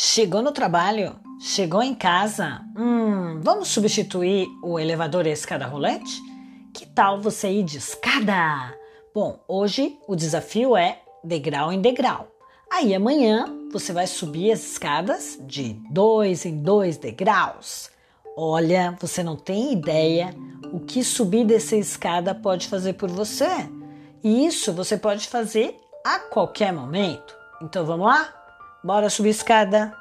Chegou no trabalho? Chegou em casa? Hum, vamos substituir o elevador e a escada rolante? Que tal você ir de escada? Bom, hoje o desafio é degrau em degrau. Aí amanhã você vai subir as escadas de dois em dois degraus. Olha, você não tem ideia o que subir dessa escada pode fazer por você. E isso você pode fazer a qualquer momento. Então vamos lá? Bora subir escada.